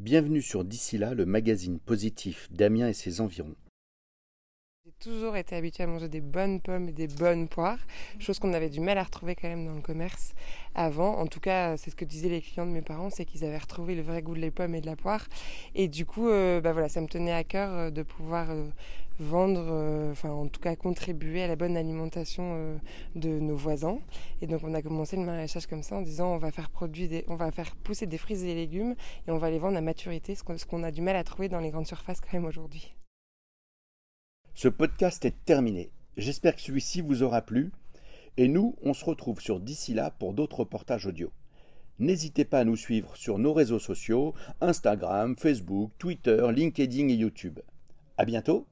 Bienvenue sur D'ici là, le magazine positif d'Amiens et ses environs. J'ai toujours été habituée à manger des bonnes pommes et des bonnes poires, chose qu'on avait du mal à retrouver quand même dans le commerce avant. En tout cas, c'est ce que disaient les clients de mes parents, c'est qu'ils avaient retrouvé le vrai goût de les pommes et de la poire. Et du coup, euh, bah voilà, ça me tenait à cœur euh, de pouvoir euh, vendre, enfin en tout cas contribuer à la bonne alimentation de nos voisins. Et donc on a commencé le maraîchage comme ça en disant on va faire produire, on va faire pousser des fruits et des légumes et on va les vendre à maturité, ce qu'on a du mal à trouver dans les grandes surfaces quand même aujourd'hui. Ce podcast est terminé. J'espère que celui-ci vous aura plu. Et nous, on se retrouve sur d'ici là pour d'autres reportages audio. N'hésitez pas à nous suivre sur nos réseaux sociaux, Instagram, Facebook, Twitter, LinkedIn et YouTube. À bientôt